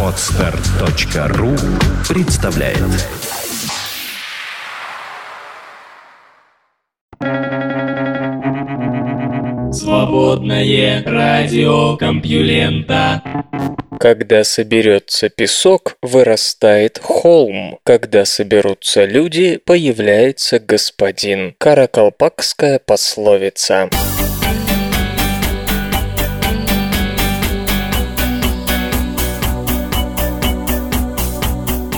Отстар.ру представляет Свободное радио Компьюлента Когда соберется песок, вырастает холм. Когда соберутся люди, появляется господин. Каракалпакская пословица.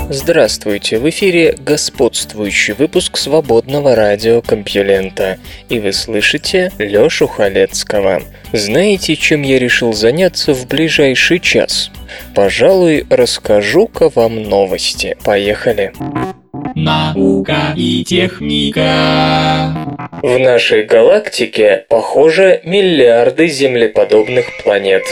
Здравствуйте, в эфире господствующий выпуск свободного радиокомпьюлента, и вы слышите Лёшу Халецкого. Знаете, чем я решил заняться в ближайший час? Пожалуй, расскажу-ка вам новости. Поехали! Наука и техника. В нашей галактике, похоже, миллиарды землеподобных планет.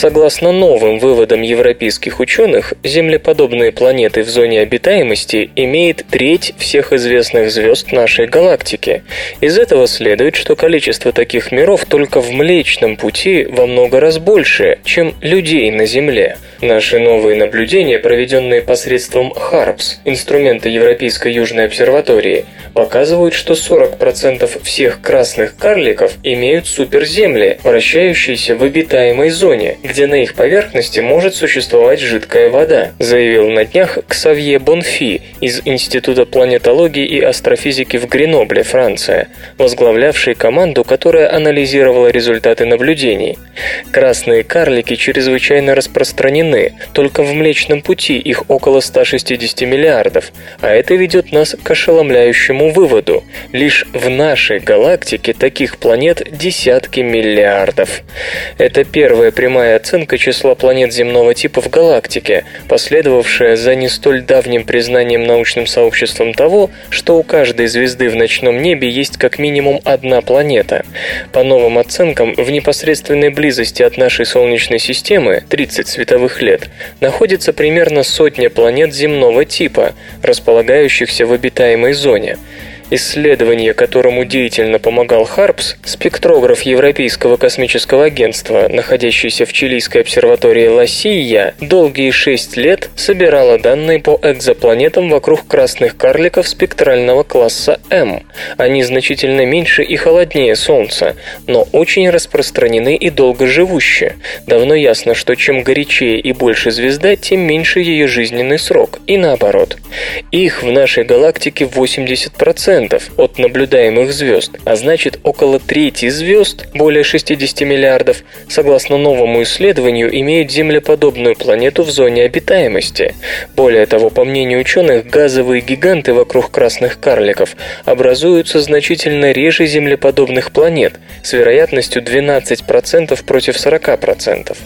Согласно новым выводам европейских ученых, землеподобные планеты в зоне обитаемости имеет треть всех известных звезд нашей галактики. Из этого следует, что количество таких миров только в Млечном Пути во много раз больше, чем людей на Земле. Наши новые наблюдения, проведенные посредством HARPS, инструмента Европейской Южной обсерватории, показывают, что 40% всех красных карликов имеют суперземли, вращающиеся в обитаемой зоне, где на их поверхности может существовать жидкая вода, заявил на днях Ксавье Бонфи из Института планетологии и астрофизики в Гренобле, Франция, возглавлявший команду, которая анализировала результаты наблюдений. Красные карлики чрезвычайно распространены, только в Млечном Пути их около 160 миллиардов, а это ведет нас к ошеломляющему выводу. Лишь в нашей галактике таких планет десятки миллиардов. Это первая прямая оценка числа планет земного типа в галактике, последовавшая за не столь давним признанием научным сообществом того, что у каждой звезды в ночном небе есть как минимум одна планета. По новым оценкам, в непосредственной близости от нашей Солнечной системы, 30 световых лет, находится примерно сотня планет земного типа, располагающихся в обитаемой зоне. Исследование, которому деятельно помогал Харпс, спектрограф Европейского космического агентства, находящийся в чилийской обсерватории Лассия, долгие шесть лет собирало данные по экзопланетам вокруг красных карликов спектрального класса М. Они значительно меньше и холоднее Солнца, но очень распространены и долгоживущие. Давно ясно, что чем горячее и больше звезда, тем меньше ее жизненный срок, и наоборот. Их в нашей галактике 80% от наблюдаемых звезд, а значит около трети звезд, более 60 миллиардов, согласно новому исследованию, имеют землеподобную планету в зоне обитаемости. Более того, по мнению ученых, газовые гиганты вокруг красных карликов образуются значительно реже землеподобных планет, с вероятностью 12% против 40%.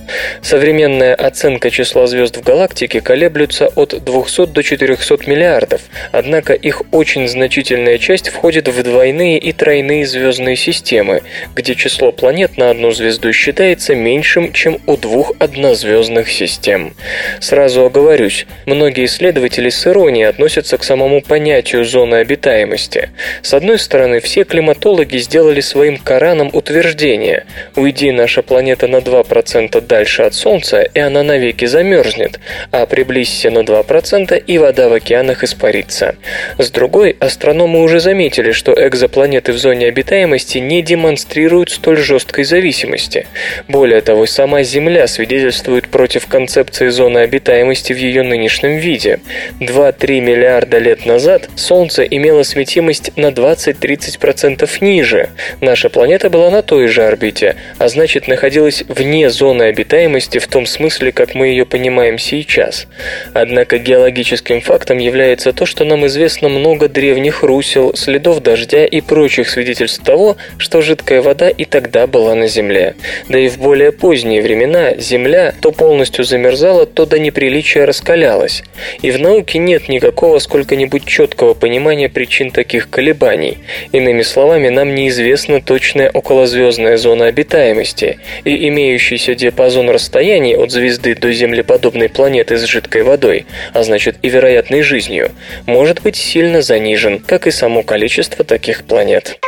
Современная оценка числа звезд в галактике колеблется от 200 до 400 миллиардов, однако их очень значительная часть входит в двойные и тройные звездные системы, где число планет на одну звезду считается меньшим, чем у двух однозвездных систем. Сразу оговорюсь, многие исследователи с иронией относятся к самому понятию зоны обитаемости. С одной стороны, все климатологи сделали своим Кораном утверждение «Уйди наша планета на 2% дальше от Солнца, и она навеки замерзнет, а приблизься на 2%, и вода в океанах испарится». С другой, астрономы уже заметили, что экзопланеты в зоне обитаемости не демонстрируют столь жесткой зависимости. Более того, сама Земля свидетельствует против концепции зоны обитаемости в ее нынешнем виде. 2-3 миллиарда лет назад Солнце имело светимость на 20-30% ниже. Наша планета была на той же орбите, а значит находилась вне зоны обитаемости в том смысле, как мы ее понимаем сейчас. Однако геологическим фактом является то, что нам известно много древних русел, следов дождя и прочих свидетельств того, что жидкая вода и тогда была на Земле. Да и в более поздние времена Земля то полностью замерзала, то до неприличия раскалялась. И в науке нет никакого сколько-нибудь четкого понимания причин таких колебаний. Иными словами, нам неизвестна точная околозвездная зона обитаемости, и имеющийся диапазон расстояний от звезды до землеподобной планеты с жидкой водой, а значит и вероятной жизнью, может быть сильно занижен, как и само количество таких планет.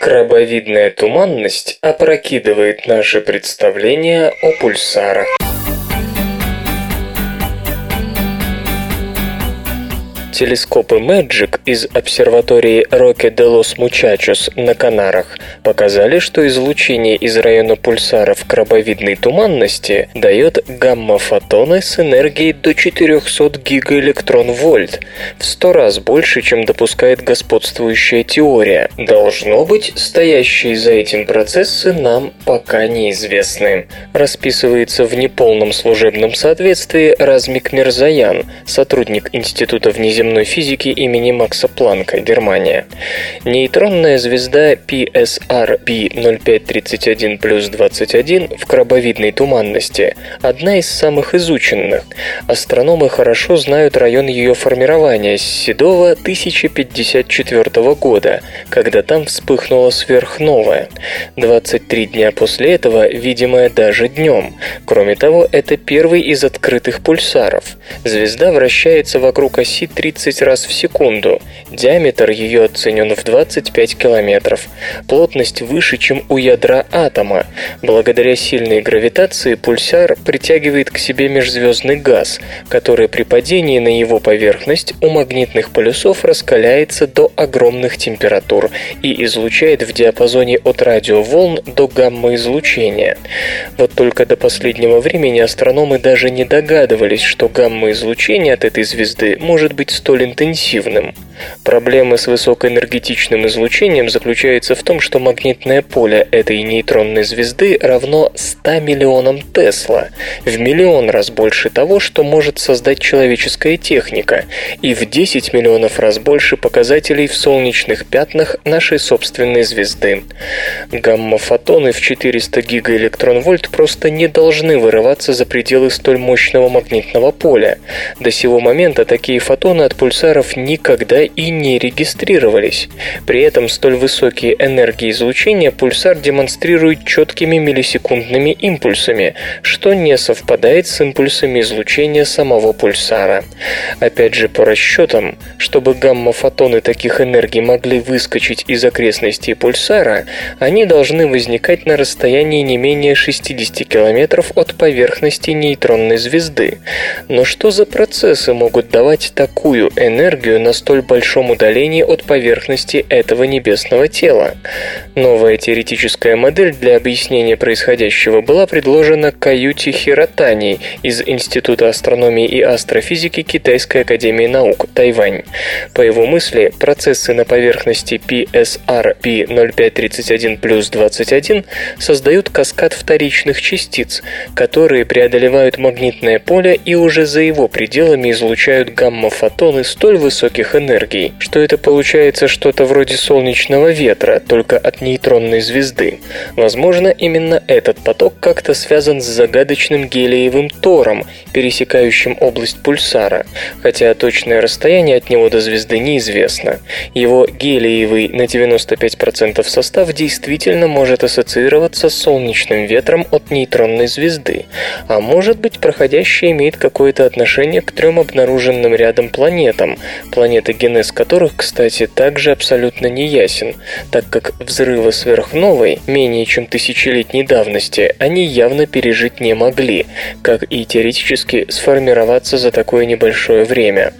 Крабовидная туманность опрокидывает наши представления о пульсарах. Телескопы Magic из обсерватории Роке де лос Мучачос на Канарах показали, что излучение из района пульсаров крабовидной туманности дает гамма-фотоны с энергией до 400 гигаэлектрон-вольт, в 100 раз больше, чем допускает господствующая теория. Должно быть, стоящие за этим процессы нам пока неизвестны. Расписывается в неполном служебном соответствии Размик Мирзаян, сотрудник Института внеземной земной физики имени Макса Планка, Германия. Нейтронная звезда PSR B0531 плюс 21 в крабовидной туманности – одна из самых изученных. Астрономы хорошо знают район ее формирования с седого 1054 года, когда там вспыхнула сверхновая. 23 дня после этого, видимая даже днем. Кроме того, это первый из открытых пульсаров. Звезда вращается вокруг оси 30 30 раз в секунду. Диаметр ее оценен в 25 километров. Плотность выше, чем у ядра атома. Благодаря сильной гравитации пульсар притягивает к себе межзвездный газ, который при падении на его поверхность у магнитных полюсов раскаляется до огромных температур и излучает в диапазоне от радиоволн до гамма-излучения. Вот только до последнего времени астрономы даже не догадывались, что гамма-излучение от этой звезды может быть столь интенсивным. Проблема с высокоэнергетичным излучением заключается в том, что магнитное поле этой нейтронной звезды равно 100 миллионам Тесла, в миллион раз больше того, что может создать человеческая техника, и в 10 миллионов раз больше показателей в солнечных пятнах нашей собственной звезды. Гамма-фотоны в 400 гигаэлектрон-вольт просто не должны вырываться за пределы столь мощного магнитного поля. До сего момента такие фотоны от пульсаров никогда и не регистрировались. При этом столь высокие энергии излучения пульсар демонстрирует четкими миллисекундными импульсами, что не совпадает с импульсами излучения самого пульсара. Опять же, по расчетам, чтобы гамма-фотоны таких энергий могли выскочить из окрестностей пульсара, они должны возникать на расстоянии не менее 60 километров от поверхности нейтронной звезды. Но что за процессы могут давать такую энергию на столь большом удалении от поверхности этого небесного тела. Новая теоретическая модель для объяснения происходящего была предложена Каюти Хиротани из Института астрономии и астрофизики Китайской академии наук, Тайвань. По его мысли, процессы на поверхности PSR P0531 плюс 21 создают каскад вторичных частиц, которые преодолевают магнитное поле и уже за его пределами излучают гамма-фотоны столь высоких энергий, что это получается что-то вроде солнечного ветра, только от нейтронной звезды. Возможно, именно этот поток как-то связан с загадочным гелиевым тором, пересекающим область пульсара, хотя точное расстояние от него до звезды неизвестно. Его гелиевый на 95% состав действительно может ассоциироваться с солнечным ветром от нейтронной звезды, а может быть проходящий имеет какое-то отношение к трем обнаруженным рядом планетам, генез которых, кстати, также абсолютно не ясен, так как взрывы сверхновой менее чем тысячелетней давности они явно пережить не могли, как и теоретически сформироваться за такое небольшое время.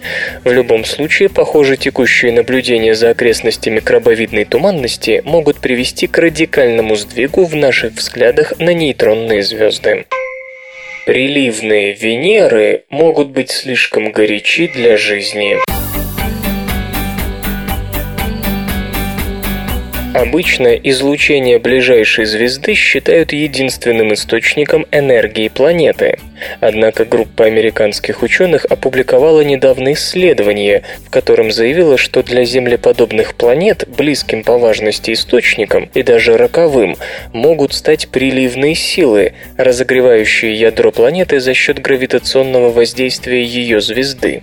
В любом случае, похоже, текущие наблюдения за окрестностями крабовидной туманности могут привести к радикальному сдвигу в наших взглядах на нейтронные звезды. Приливные Венеры могут быть слишком горячи для жизни. Обычно излучение ближайшей звезды считают единственным источником энергии планеты. Однако группа американских ученых опубликовала недавно исследование, в котором заявила, что для землеподобных планет близким по важности источником и даже роковым могут стать приливные силы, разогревающие ядро планеты за счет гравитационного воздействия ее звезды.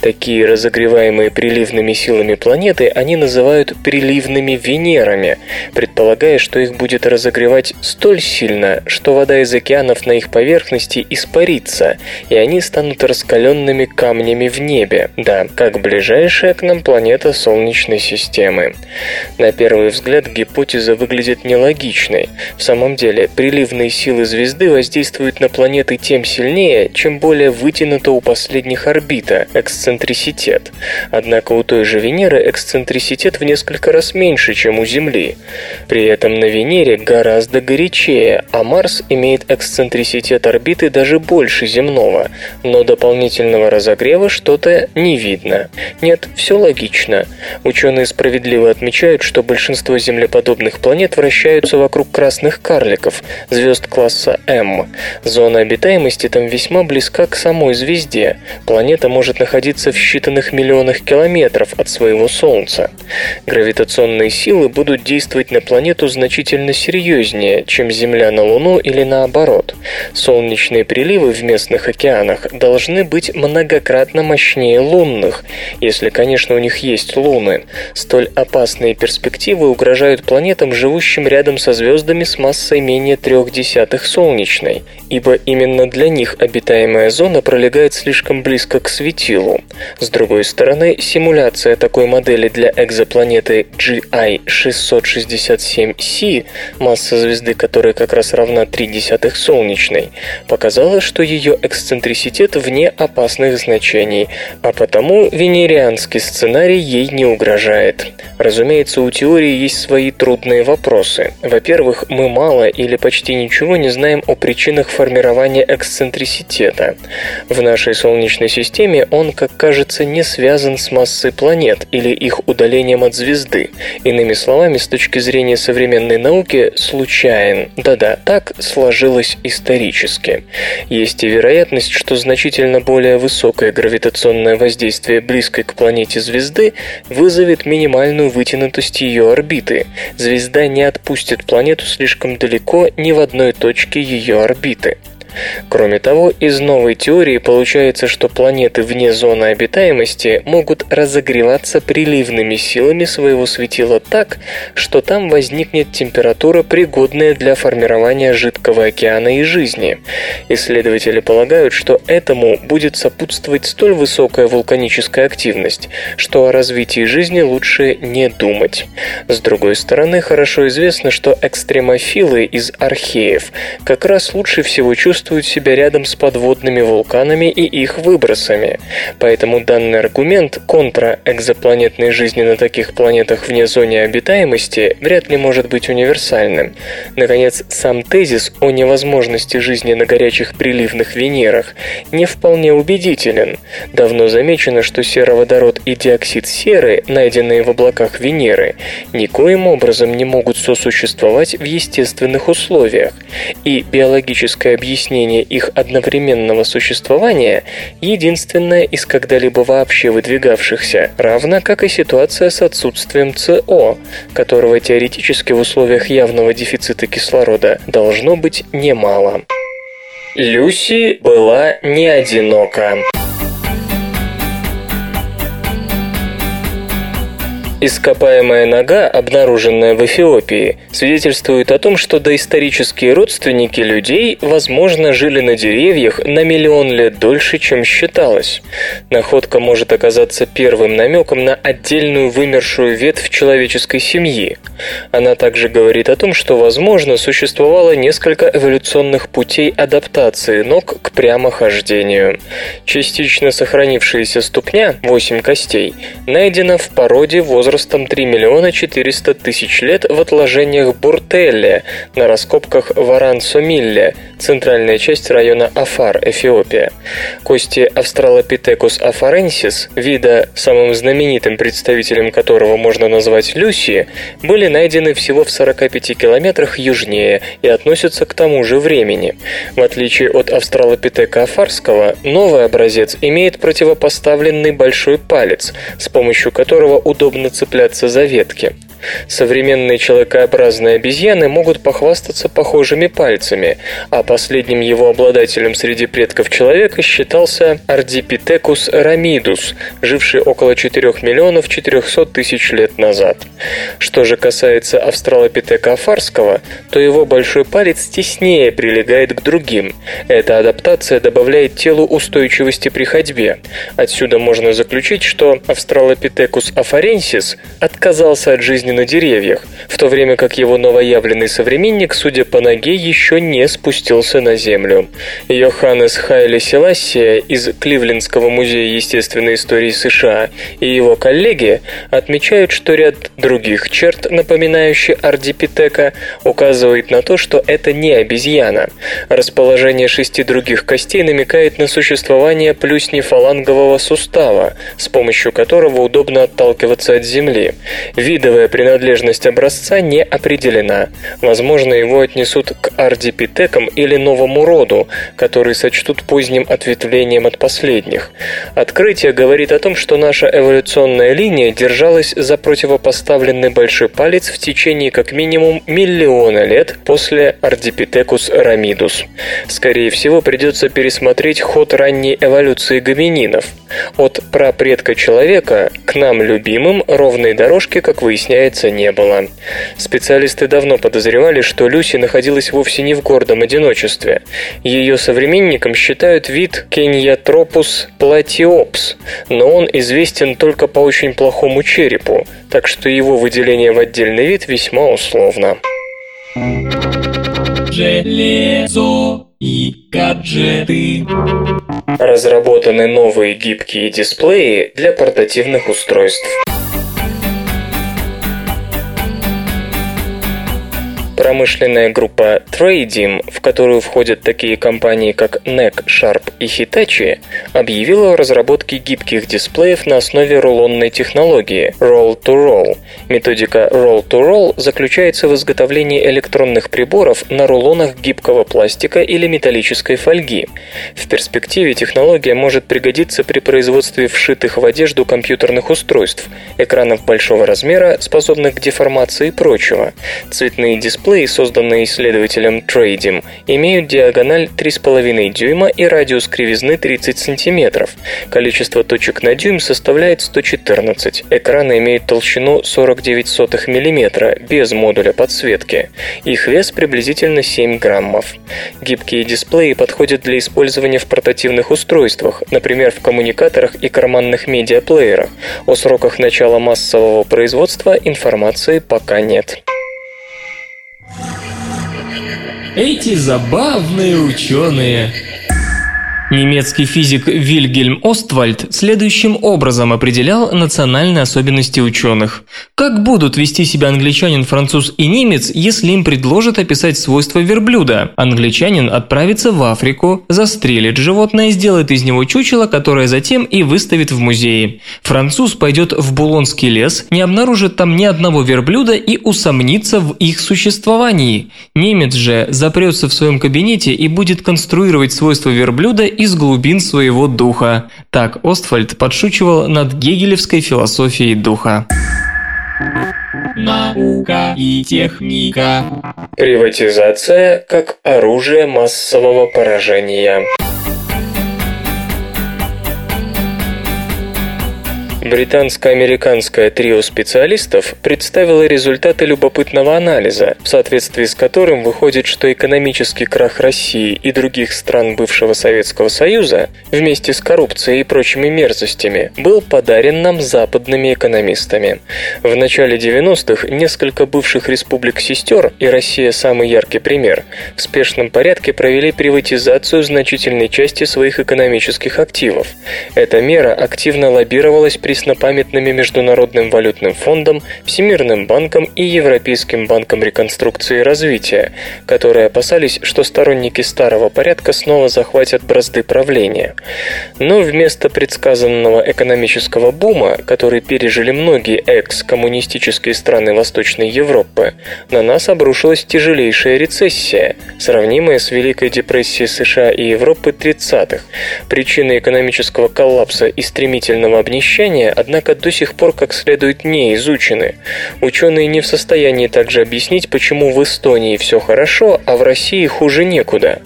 Такие разогреваемые приливными силами планеты они называют приливными Венерами, реакторами, предполагая, что их будет разогревать столь сильно, что вода из океанов на их поверхности испарится, и они станут раскаленными камнями в небе, да, как ближайшая к нам планета Солнечной системы. На первый взгляд гипотеза выглядит нелогичной. В самом деле, приливные силы звезды воздействуют на планеты тем сильнее, чем более вытянута у последних орбита, эксцентриситет. Однако у той же Венеры эксцентриситет в несколько раз меньше, чем у Земли. При этом на Венере гораздо горячее, а Марс имеет эксцентриситет орбиты даже больше земного, но дополнительного разогрева что-то не видно. Нет, все логично. Ученые справедливо отмечают, что большинство землеподобных планет вращаются вокруг красных карликов, звезд класса М. Зона обитаемости там весьма близка к самой звезде. Планета может находиться в считанных миллионах километров от своего Солнца. Гравитационные силы будут действовать на планету значительно серьезнее, чем Земля на Луну или наоборот. Солнечные приливы в местных океанах должны быть многократно мощнее лунных, если, конечно, у них есть луны. Столь опасные перспективы угрожают планетам, живущим рядом со звездами с массой менее трех десятых солнечной, ибо именно для них обитаемая зона пролегает слишком близко к светилу. С другой стороны, симуляция такой модели для экзопланеты GI-667c, масса звезды которой как раз равна 3 десятых солнечной, показала, что ее эксцентриситет вне опасных значений, а потому венерианский сценарий ей не угрожает. Разумеется, у теории есть свои трудные вопросы. Во-первых, мы мало или почти ничего не знаем о причинах формирования эксцентриситета. В нашей Солнечной системе он, как кажется, не связан с массой планет или их удалением от звезды. Иными словами, с точки зрения современной науки, случайен. Да-да, так сложилось исторически. Есть и вероятность, что значительно более высокое гравитационное воздействие близкой к планете звезды вызовет минимальную вытянутость ее орбиты. Звезда не отпустит планету слишком далеко ни в одной точке ее орбиты. Кроме того, из новой теории получается, что планеты вне зоны обитаемости могут разогреваться приливными силами своего светила так, что там возникнет температура, пригодная для формирования жидкого океана и жизни. Исследователи полагают, что этому будет сопутствовать столь высокая вулканическая активность, что о развитии жизни лучше не думать. С другой стороны, хорошо известно, что экстремофилы из археев как раз лучше всего чувствуют чувствуют себя рядом с подводными вулканами и их выбросами. Поэтому данный аргумент контра экзопланетной жизни на таких планетах вне зоны обитаемости вряд ли может быть универсальным. Наконец, сам тезис о невозможности жизни на горячих приливных Венерах не вполне убедителен. Давно замечено, что сероводород и диоксид серы, найденные в облаках Венеры, никоим образом не могут сосуществовать в естественных условиях, и биологическое объяснение объяснение их одновременного существования единственное из когда-либо вообще выдвигавшихся, равно как и ситуация с отсутствием СО, которого теоретически в условиях явного дефицита кислорода должно быть немало. Люси была не одинока. Ископаемая нога, обнаруженная в Эфиопии, свидетельствует о том, что доисторические родственники людей, возможно, жили на деревьях на миллион лет дольше, чем считалось. Находка может оказаться первым намеком на отдельную вымершую ветвь человеческой семьи. Она также говорит о том, что, возможно, существовало несколько эволюционных путей адаптации ног к прямохождению. Частично сохранившаяся ступня, 8 костей, найдена в породе возраста возрастом 3 миллиона 400 тысяч лет в отложениях Буртелле на раскопках Варансомилле, центральная часть района Афар, Эфиопия. Кости Австралопитекус афаренсис, вида, самым знаменитым представителем которого можно назвать Люси, были найдены всего в 45 километрах южнее и относятся к тому же времени. В отличие от Австралопитека афарского, новый образец имеет противопоставленный большой палец, с помощью которого удобно цепляться за ветки. Современные человекообразные обезьяны могут похвастаться похожими пальцами, а последним его обладателем среди предков человека считался Ardipithecus ramidus, живший около 4 миллионов 400 тысяч лет назад. Что же касается австралопитека афарского, то его большой палец теснее прилегает к другим. Эта адаптация добавляет телу устойчивости при ходьбе. Отсюда можно заключить, что австралопитекус афаренсис отказался от жизни на деревьях, в то время как его новоявленный современник, судя по ноге, еще не спустился на землю. Йоханнес Хайли Селассия из Кливлендского музея естественной истории США и его коллеги отмечают, что ряд других черт, напоминающих ардипитека, указывает на то, что это не обезьяна. Расположение шести других костей намекает на существование плюснефалангового сустава, с помощью которого удобно отталкиваться от земли. Видовая принадлежность образца не определена. Возможно, его отнесут к ардипитекам или новому роду, который сочтут поздним ответвлением от последних. Открытие говорит о том, что наша эволюционная линия держалась за противопоставленный большой палец в течение как минимум миллиона лет после Ardipithecus ramidus. Скорее всего, придется пересмотреть ход ранней эволюции гомининов. От прапредка человека к нам любимым ровной дорожки, как выясняется, не было. Специалисты давно подозревали, что Люси находилась вовсе не в гордом одиночестве. Ее современником считают вид Кеньятропус платиопс, но он известен только по очень плохому черепу, так что его выделение в отдельный вид весьма условно. Железо и гаджеты. Разработаны новые гибкие дисплеи для портативных устройств. Промышленная группа Tradim, в которую входят такие компании, как NEC, Sharp и Hitachi, объявила о разработке гибких дисплеев на основе рулонной технологии Roll-to-Roll. Методика Roll-to-Roll заключается в изготовлении электронных приборов на рулонах гибкого пластика или металлической фольги. В перспективе технология может пригодиться при производстве вшитых в одежду компьютерных устройств, экранов большого размера, способных к деформации и прочего. Цветные дисплеи Дисплеи, созданные исследователем Tradim, имеют диагональ 3,5 дюйма и радиус кривизны 30 см. Количество точек на дюйм составляет 114. Экраны имеют толщину 49 мм, без модуля подсветки. Их вес приблизительно 7 граммов. Гибкие дисплеи подходят для использования в портативных устройствах, например, в коммуникаторах и карманных медиаплеерах. О сроках начала массового производства информации пока нет. Эти забавные ученые. Немецкий физик Вильгельм Оствальд следующим образом определял национальные особенности ученых. Как будут вести себя англичанин, француз и немец, если им предложат описать свойства верблюда? Англичанин отправится в Африку, застрелит животное, сделает из него чучело, которое затем и выставит в музее. Француз пойдет в Булонский лес, не обнаружит там ни одного верблюда и усомнится в их существовании. Немец же запрется в своем кабинете и будет конструировать свойства верблюда из глубин своего духа. Так Остфальд подшучивал над гегелевской философией духа. Наука и техника. Приватизация как оружие массового поражения. Британско-американское трио специалистов представило результаты любопытного анализа, в соответствии с которым выходит, что экономический крах России и других стран бывшего Советского Союза вместе с коррупцией и прочими мерзостями был подарен нам западными экономистами. В начале 90-х несколько бывших республик-сестер, и Россия самый яркий пример, в спешном порядке провели приватизацию значительной части своих экономических активов. Эта мера активно лоббировалась при преснопамятными Международным валютным фондом, Всемирным банком и Европейским банком реконструкции и развития, которые опасались, что сторонники старого порядка снова захватят бразды правления. Но вместо предсказанного экономического бума, который пережили многие экс-коммунистические страны Восточной Европы, на нас обрушилась тяжелейшая рецессия, сравнимая с Великой депрессией США и Европы 30-х. Причиной экономического коллапса и стремительного обнищания населения, однако до сих пор как следует не изучены. Ученые не в состоянии также объяснить, почему в Эстонии все хорошо, а в России хуже некуда.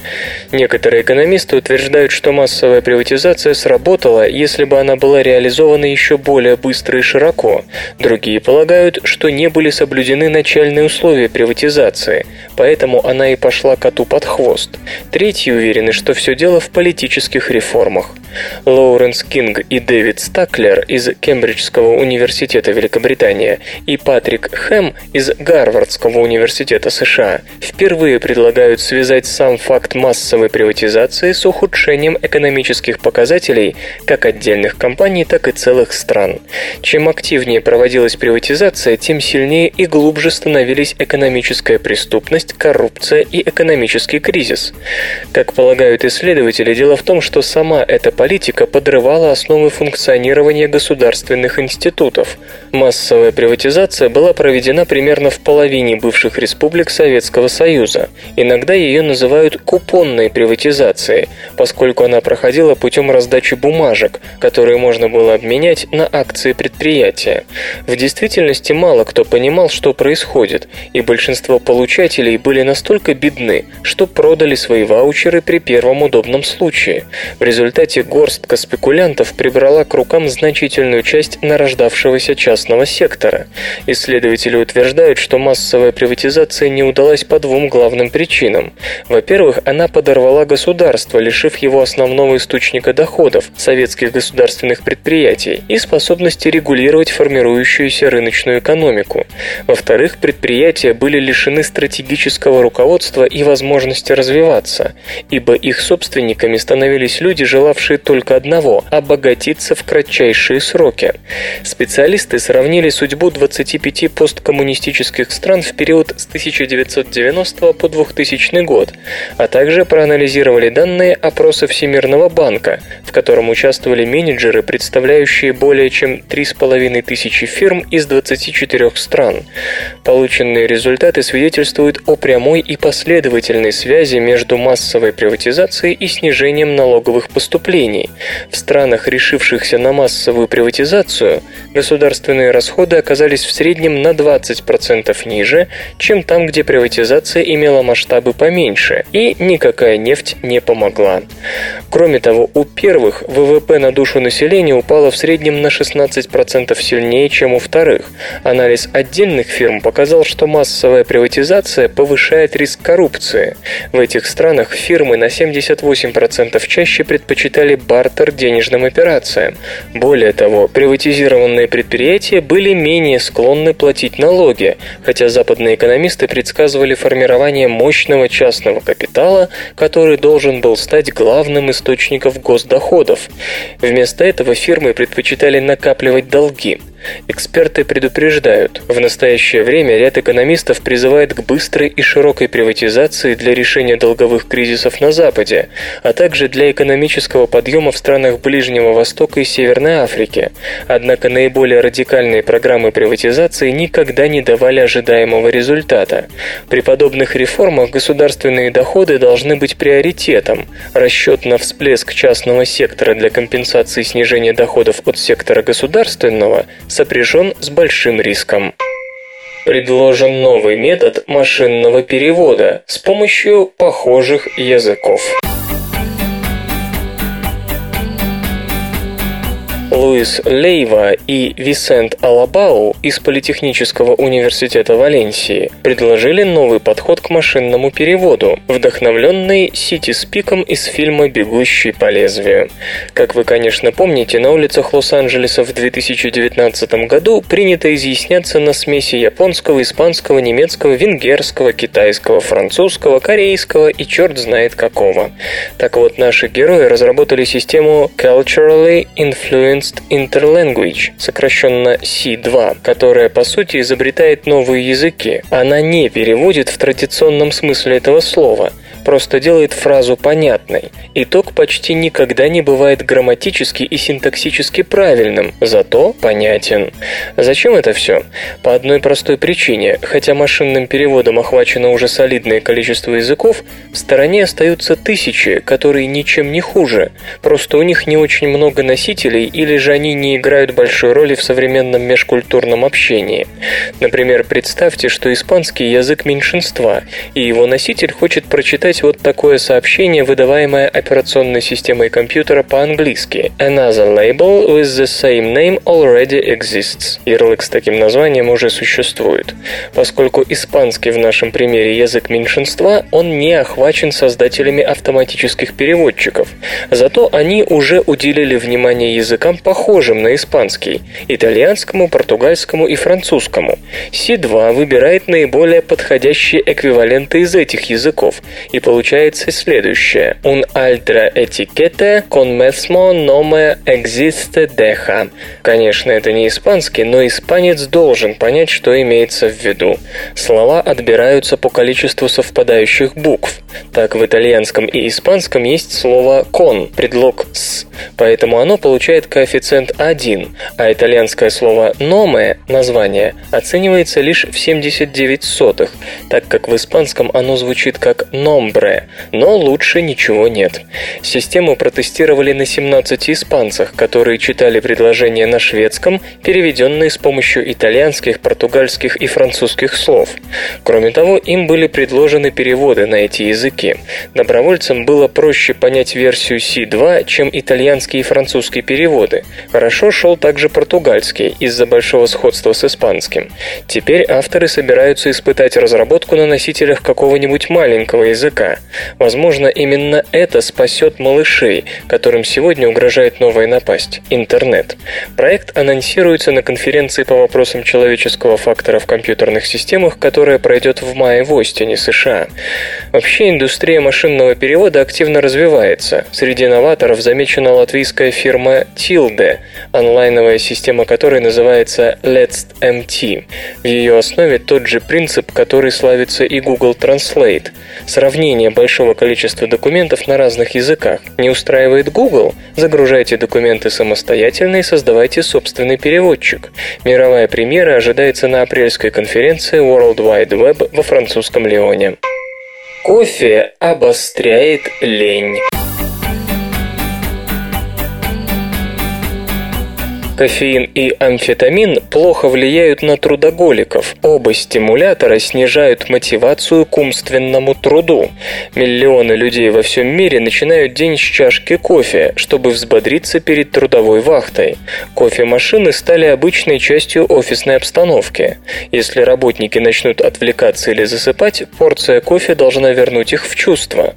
Некоторые экономисты утверждают, что массовая приватизация сработала, если бы она была реализована еще более быстро и широко. Другие полагают, что не были соблюдены начальные условия приватизации, поэтому она и пошла коту под хвост. Третьи уверены, что все дело в политических реформах. Лоуренс Кинг и Дэвид Стаклер из Кембриджского университета Великобритания и Патрик Хэм из Гарвардского университета США впервые предлагают связать сам факт массовой приватизации с ухудшением экономических показателей как отдельных компаний, так и целых стран. Чем активнее проводилась приватизация, тем сильнее и глубже становились экономическая преступность, коррупция и экономический кризис. Как полагают исследователи, дело в том, что сама эта политика подрывала основы функционирования государственных институтов. Массовая приватизация была проведена примерно в половине бывших республик Советского Союза. Иногда ее называют купонной приватизацией, поскольку она проходила путем раздачи бумажек, которые можно было обменять на акции предприятия. В действительности мало кто понимал, что происходит, и большинство получателей были настолько бедны, что продали свои ваучеры при первом удобном случае. В результате горстка спекулянтов прибрала к рукам значительную часть нарождавшегося частного сектора. Исследователи утверждают, что массовая приватизация не удалась по двум главным причинам. Во-первых, она подорвала государство, лишив его основного источника доходов – советских государственных предприятий и способности регулировать формирующуюся рыночную экономику. Во-вторых, предприятия были лишены стратегического руководства и возможности развиваться, ибо их собственниками становились люди, желавшие только одного – обогатиться в кратчайшие сроки. Специалисты сравнили судьбу 25 посткоммунистических стран в период с 1990 по 2000 год, а также проанализировали данные опроса Всемирного банка, в котором участвовали менеджеры, представляющие более чем 3,5 тысячи фирм из 24 стран. Полученные результаты свидетельствуют о прямой и последовательной связи между массовой приватизацией и снижением налоговых поступлений. В странах, решившихся на массовую приватизацию, государственные расходы оказались в среднем на 20% ниже, чем там, где приватизация имела масштабы поменьше, и никакая нефть не помогла. Кроме того, у первых ВВП на душу населения упало в среднем на 16% сильнее, чем у вторых. Анализ отдельных фирм показал, что массовая приватизация повышает риск коррупции. В этих странах фирмы на 78% чаще предпочитали бартер денежным операциям. Более того, приватизированные предприятия были менее склонны платить налоги, хотя западные экономисты предсказывали формирование мощного частного капитала, который должен был стать главным источником госдоходов. Вместо этого фирмы предпочитали накапливать долги – Эксперты предупреждают, в настоящее время ряд экономистов призывает к быстрой и широкой приватизации для решения долговых кризисов на Западе, а также для экономического подъема в странах Ближнего Востока и Северной Африки. Однако наиболее радикальные программы приватизации никогда не давали ожидаемого результата. При подобных реформах государственные доходы должны быть приоритетом. Расчет на всплеск частного сектора для компенсации снижения доходов от сектора государственного сопряжен с большим риском. Предложен новый метод машинного перевода с помощью похожих языков. Луис Лейва и Висент Алабау из Политехнического университета Валенсии предложили новый подход к машинному переводу, вдохновленный Сити-спиком из фильма «Бегущий по лезвию». Как вы, конечно, помните, на улицах Лос-Анджелеса в 2019 году принято изъясняться на смеси японского, испанского, немецкого, венгерского, китайского, французского, корейского и черт знает какого. Так вот, наши герои разработали систему Culturally Influenced Advanced Interlanguage, сокращенно C2, которая по сути изобретает новые языки. Она не переводит в традиционном смысле этого слова – просто делает фразу понятной. Итог почти никогда не бывает грамматически и синтаксически правильным, зато понятен. Зачем это все? По одной простой причине. Хотя машинным переводом охвачено уже солидное количество языков, в стороне остаются тысячи, которые ничем не хуже. Просто у них не очень много носителей или же они не играют большой роли в современном межкультурном общении. Например, представьте, что испанский язык меньшинства, и его носитель хочет прочитать вот такое сообщение, выдаваемое операционной системой компьютера по-английски. Another label with the same name already exists. Ярлык с таким названием уже существует. Поскольку испанский в нашем примере язык меньшинства, он не охвачен создателями автоматических переводчиков. Зато они уже уделили внимание языкам, похожим на испанский – итальянскому, португальскому и французскому. C2 выбирает наиболее подходящие эквиваленты из этих языков, и получается следующее. Un altra etiquette con mesmo nome existe deja. Конечно, это не испанский, но испанец должен понять, что имеется в виду. Слова отбираются по количеству совпадающих букв. Так в итальянском и испанском есть слово «con», предлог «с», поэтому оно получает коэффициент 1, а итальянское слово «nome» – название – оценивается лишь в 79 сотых, так как в испанском оно звучит как «nombre», но лучше ничего нет. Систему протестировали на 17 испанцах, которые читали предложения на шведском, переведенные с помощью итальянских, португальских и французских слов. Кроме того, им были предложены переводы на эти языки. Добровольцам было проще понять версию C2, чем итальянские и французские переводы. Хорошо шел также португальский из-за большого сходства с испанским. Теперь авторы собираются испытать разработку на носителях какого-нибудь маленького языка. Возможно, именно это спасет малышей, которым сегодня угрожает новая напасть – интернет. Проект анонсируется на конференции по вопросам человеческого фактора в компьютерных системах, которая пройдет в мае в Остине, США. Вообще индустрия машинного перевода активно развивается. Среди новаторов замечена латвийская фирма Tilde, онлайновая система которой называется Let's MT. В ее основе тот же принцип, который славится и Google Translate – сравнение большого количества документов на разных языках. Не устраивает Google? Загружайте документы самостоятельно и создавайте собственный переводчик. Мировая премьера ожидается на апрельской конференции World Wide Web во французском Лионе. Кофе обостряет лень. Кофеин и амфетамин плохо влияют на трудоголиков. Оба стимулятора снижают мотивацию к умственному труду. Миллионы людей во всем мире начинают день с чашки кофе, чтобы взбодриться перед трудовой вахтой. Кофемашины стали обычной частью офисной обстановки. Если работники начнут отвлекаться или засыпать, порция кофе должна вернуть их в чувство.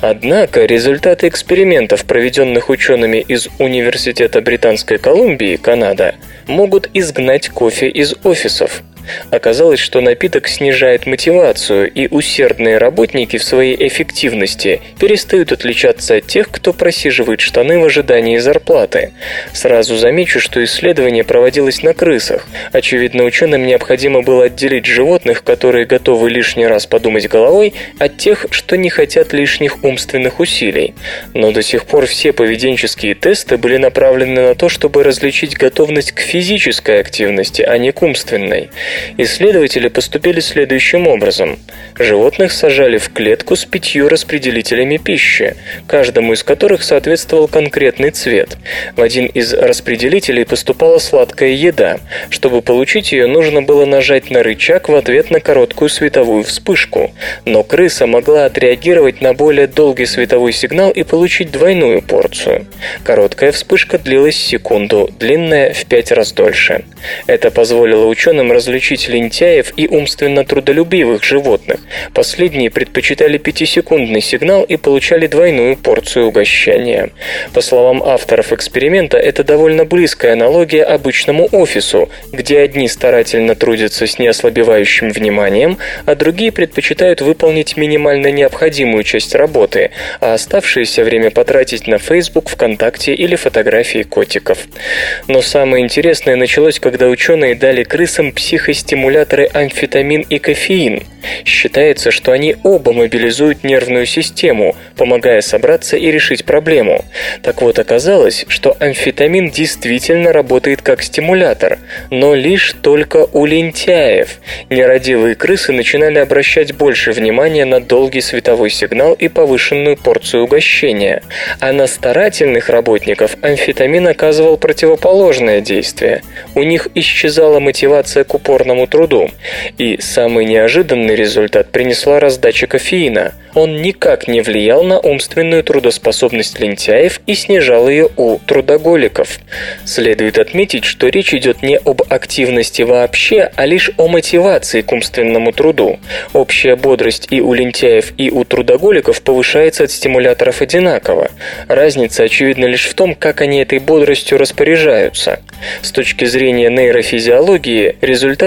Однако результаты экспериментов, проведенных учеными из Университета Британской Колумбии, Канада, могут изгнать кофе из офисов. Оказалось, что напиток снижает мотивацию, и усердные работники в своей эффективности перестают отличаться от тех, кто просиживает штаны в ожидании зарплаты. Сразу замечу, что исследование проводилось на крысах. Очевидно, ученым необходимо было отделить животных, которые готовы лишний раз подумать головой, от тех, что не хотят лишних умственных усилий. Но до сих пор все поведенческие тесты были направлены на то, чтобы различить готовность к физической активности, а не к умственной. Исследователи поступили следующим образом. Животных сажали в клетку с пятью распределителями пищи, каждому из которых соответствовал конкретный цвет. В один из распределителей поступала сладкая еда. Чтобы получить ее, нужно было нажать на рычаг в ответ на короткую световую вспышку. Но крыса могла отреагировать на более долгий световой сигнал и получить двойную порцию. Короткая вспышка длилась секунду, длинная в пять раз дольше. Это позволило ученым различить исключить лентяев и умственно трудолюбивых животных. Последние предпочитали пятисекундный сигнал и получали двойную порцию угощения. По словам авторов эксперимента, это довольно близкая аналогия обычному офису, где одни старательно трудятся с неослабевающим вниманием, а другие предпочитают выполнить минимально необходимую часть работы, а оставшееся время потратить на Facebook, ВКонтакте или фотографии котиков. Но самое интересное началось, когда ученые дали крысам психо психостимуляторы амфетамин и кофеин. Считается, что они оба мобилизуют нервную систему, помогая собраться и решить проблему. Так вот, оказалось, что амфетамин действительно работает как стимулятор, но лишь только у лентяев. Нерадивые крысы начинали обращать больше внимания на долгий световой сигнал и повышенную порцию угощения. А на старательных работников амфетамин оказывал противоположное действие. У них исчезала мотивация к упорному труду. И самый неожиданный результат принесла раздача кофеина. Он никак не влиял на умственную трудоспособность лентяев и снижал ее у трудоголиков. Следует отметить, что речь идет не об активности вообще, а лишь о мотивации к умственному труду. Общая бодрость и у лентяев, и у трудоголиков повышается от стимуляторов одинаково. Разница очевидна лишь в том, как они этой бодростью распоряжаются. С точки зрения нейрофизиологии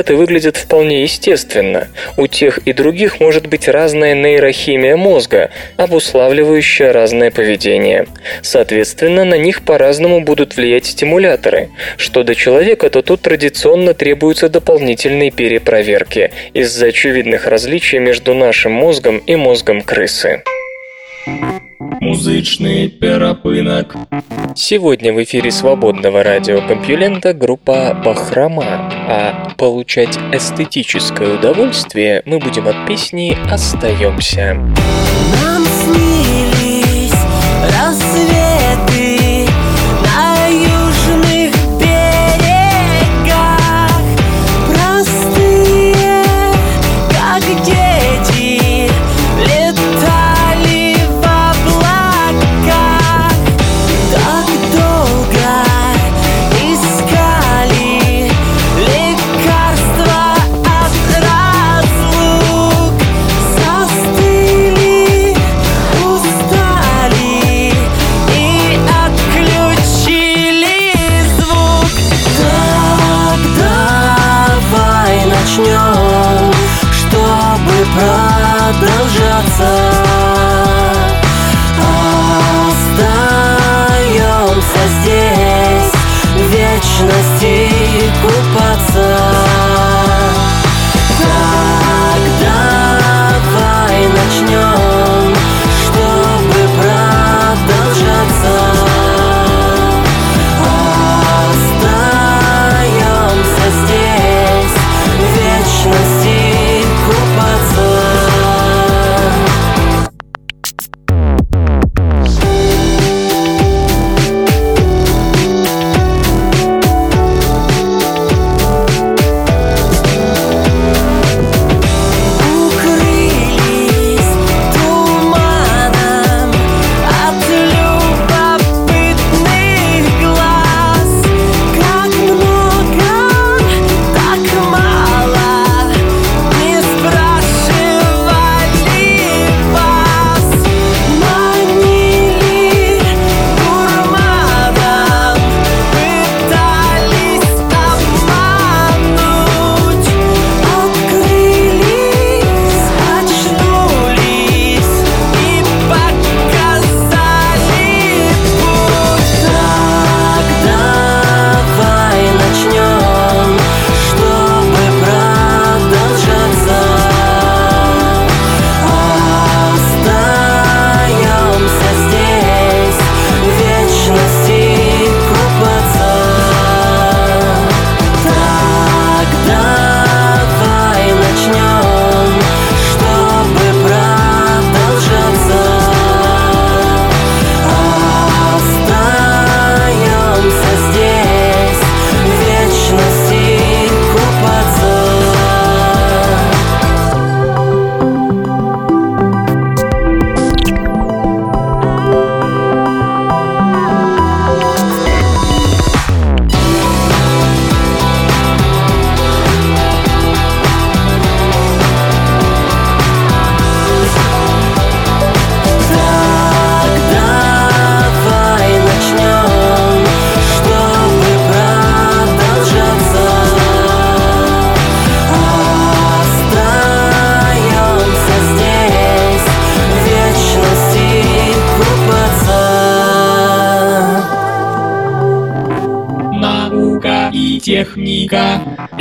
результаты выглядят вполне естественно. У тех и других может быть разная нейрохимия мозга, обуславливающая разное поведение. Соответственно, на них по-разному будут влиять стимуляторы. Что до человека, то тут традиционно требуются дополнительные перепроверки из-за очевидных различий между нашим мозгом и мозгом крысы. Музычный перапынок. Сегодня в эфире свободного радиокомпьюлента группа «Бахрома», а получать эстетическое удовольствие мы будем от песни «Остаемся». Нам снились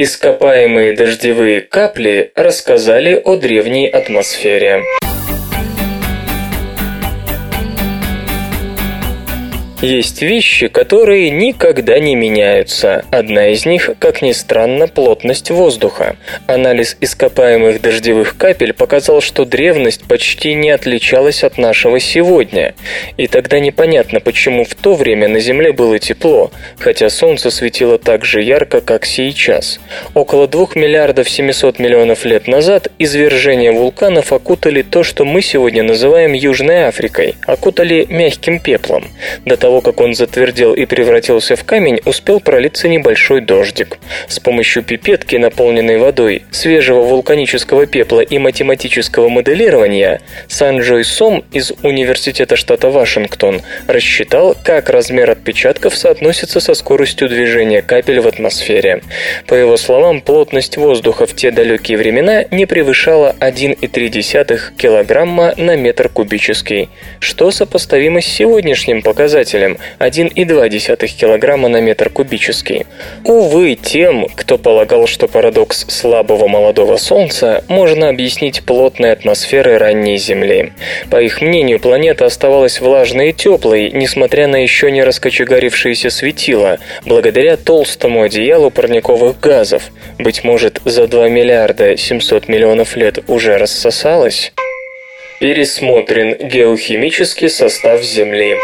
Ископаемые дождевые капли рассказали о древней атмосфере. Есть вещи, которые никогда не меняются. Одна из них, как ни странно, плотность воздуха. Анализ ископаемых дождевых капель показал, что древность почти не отличалась от нашего сегодня. И тогда непонятно, почему в то время на Земле было тепло, хотя Солнце светило так же ярко, как сейчас. Около 2 миллиардов 700 миллионов лет назад извержения вулканов окутали то, что мы сегодня называем Южной Африкой, окутали мягким пеплом. До того, как он затвердел и превратился в камень, успел пролиться небольшой дождик. С помощью пипетки, наполненной водой, свежего вулканического пепла и математического моделирования, Санджой Сом из Университета штата Вашингтон рассчитал, как размер отпечатков соотносится со скоростью движения капель в атмосфере. По его словам, плотность воздуха в те далекие времена не превышала 1,3 килограмма на метр кубический, что сопоставимо с сегодняшним показателем показателем 1,2 кг на метр кубический. Увы, тем, кто полагал, что парадокс слабого молодого Солнца можно объяснить плотной атмосферой ранней Земли. По их мнению, планета оставалась влажной и теплой, несмотря на еще не раскочегарившиеся светила, благодаря толстому одеялу парниковых газов. Быть может, за 2 миллиарда 700 миллионов лет уже рассосалась? Пересмотрен геохимический состав Земли.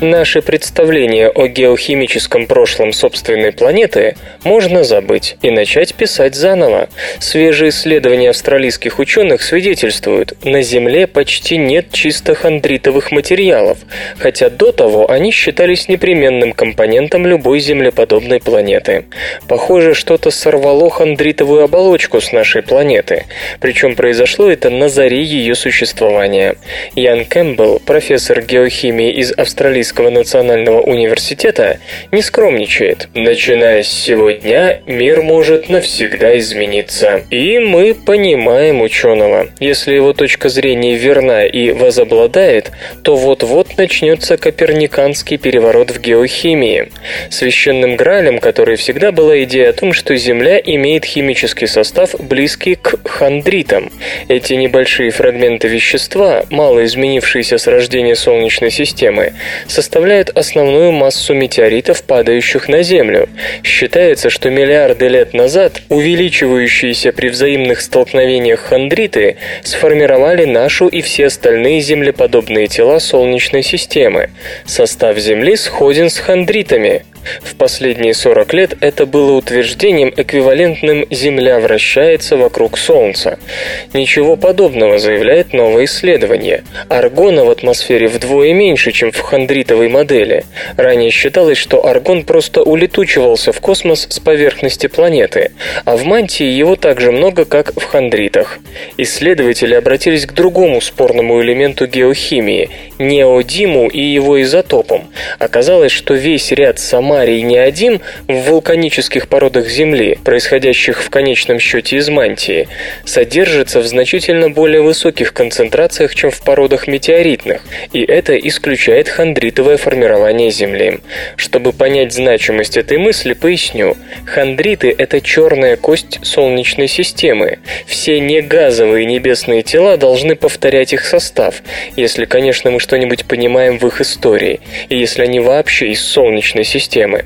Наши представления о геохимическом прошлом собственной планеты можно забыть и начать писать заново. Свежие исследования австралийских ученых свидетельствуют, на Земле почти нет чисто хондритовых материалов, хотя до того они считались непременным компонентом любой землеподобной планеты. Похоже, что-то сорвало хондритовую оболочку с нашей планеты, причем произошло это на заре ее существования. Ян Кэмпбелл, профессор геохимии из австралийского Российского национального университета не скромничает. Начиная с сегодня, мир может навсегда измениться. И мы понимаем ученого. Если его точка зрения верна и возобладает, то вот-вот начнется коперниканский переворот в геохимии. Священным гралем, который всегда была идея о том, что Земля имеет химический состав, близкий к хондритам. Эти небольшие фрагменты вещества, мало изменившиеся с рождения Солнечной системы, составляют основную массу метеоритов, падающих на Землю. Считается, что миллиарды лет назад увеличивающиеся при взаимных столкновениях хондриты сформировали нашу и все остальные землеподобные тела Солнечной системы. Состав Земли сходен с хондритами. В последние 40 лет это было утверждением, эквивалентным «Земля вращается вокруг Солнца». Ничего подобного, заявляет новое исследование. Аргона в атмосфере вдвое меньше, чем в хондритовой модели. Ранее считалось, что аргон просто улетучивался в космос с поверхности планеты, а в мантии его так же много, как в хондритах. Исследователи обратились к другому спорному элементу геохимии – неодиму и его изотопам. Оказалось, что весь ряд самых Марий не один в вулканических породах Земли, происходящих в конечном счете из мантии, содержится в значительно более высоких концентрациях, чем в породах метеоритных, и это исключает хондритовое формирование Земли. Чтобы понять значимость этой мысли, поясню. Хондриты – это черная кость Солнечной системы. Все негазовые небесные тела должны повторять их состав, если, конечно, мы что-нибудь понимаем в их истории, и если они вообще из Солнечной системы системы.